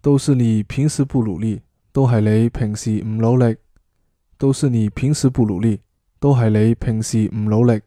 都是你平时不努力都系你平时唔努力。都是你平时不努力都系你平时唔努力。